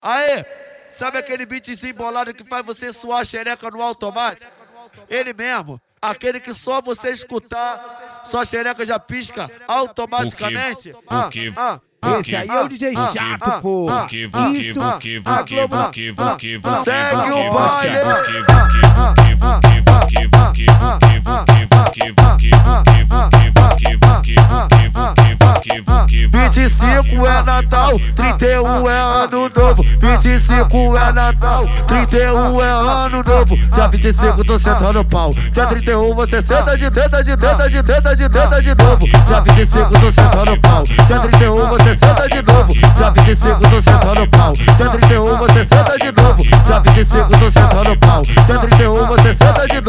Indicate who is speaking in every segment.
Speaker 1: Aê, sabe aquele beat embolado que faz você suar a xereca no automático? Ele mesmo, aquele que só você escutar, sua xereca já pisca automaticamente.
Speaker 2: Ah, ah, ah, Esse aí é o DJ chato, pô. Isso, a Globo.
Speaker 1: Segue o baile. 25 é Natal, 31 é Ano Novo. 25 é Natal, 31 é Ano Novo. Dia 25 tô sentando pau. Dia 31 você senta de teta, de teta, de teta, de teta de novo. Dia 25 tô sentando pau. Dia 31 você senta de novo. Dia 25 tô sentando pau. Dia 31 você senta de novo. Dia 25 tô sentando pau. Dia 31 você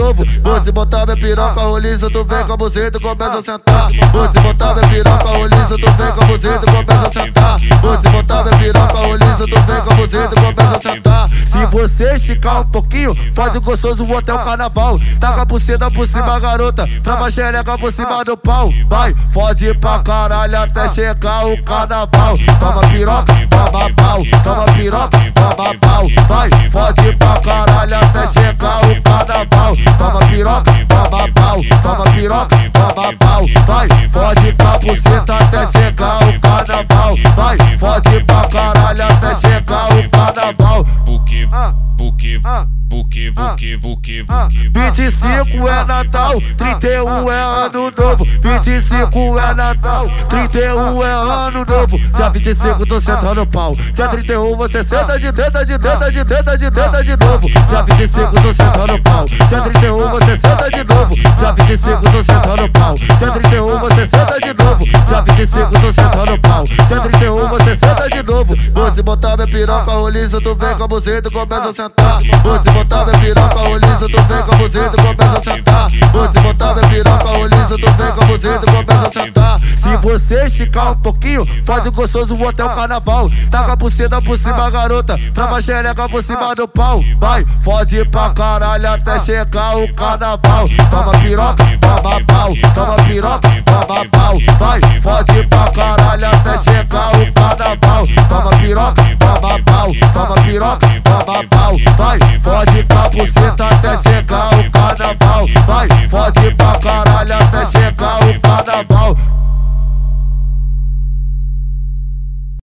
Speaker 1: novo. Vou desbotar minha piroca roliça, tu vem com a buzeta começa a sentar. Vou desbotar minha piroca roliça, tu vem com a buzeta começa a sentar. Vou desbotar minha piroca roliça, tu vem com a buzeta começa a sentar. Se você esticar um pouquinho, faz o gostoso o hotel carnaval. Taca a buceta por cima, garota. Trava xereca por cima do pau. Vai, fode pra caralho até chegar o carnaval. Toma piroca, toma pau. Toma piroca, toma pau. Piroca, toma. Vai, fode pra buceta até chegar o carnaval. Vai, fode pra caralho até chegar o carnaval.
Speaker 2: Buque, buque, buque, buque, buque, buque.
Speaker 1: 25 é Natal, 31 é Ano Novo. 25 é Natal, 31 é Ano Novo. Dia 25 tô sentando pau. Dia 31 você senta de teta, de teta, de teta, de teta de novo. Dia 25 tô sentando pau. Dia 31 você senta de novo. Dia 25 tô sentando pau. Dia 31 você senta de novo. Dia 25 tô Vou desbotar minha piroca roliça, tu vem com a buzeta começa a sentar. Vou desbotar minha piroca roliça, tu vem com a buzeta começa a sentar. Vou desbotar minha piroca roliça, tu vem com a buzeta começa a sentar. Se você esticar um pouquinho, faz o gostoso o hotel carnaval. Taca a buceta por cima, garota. Trava xereca por cima do pau. Vai, fode pra caralho até chegar o carnaval. Toma piroca, toma pau. Toma piroca, pra buceta até.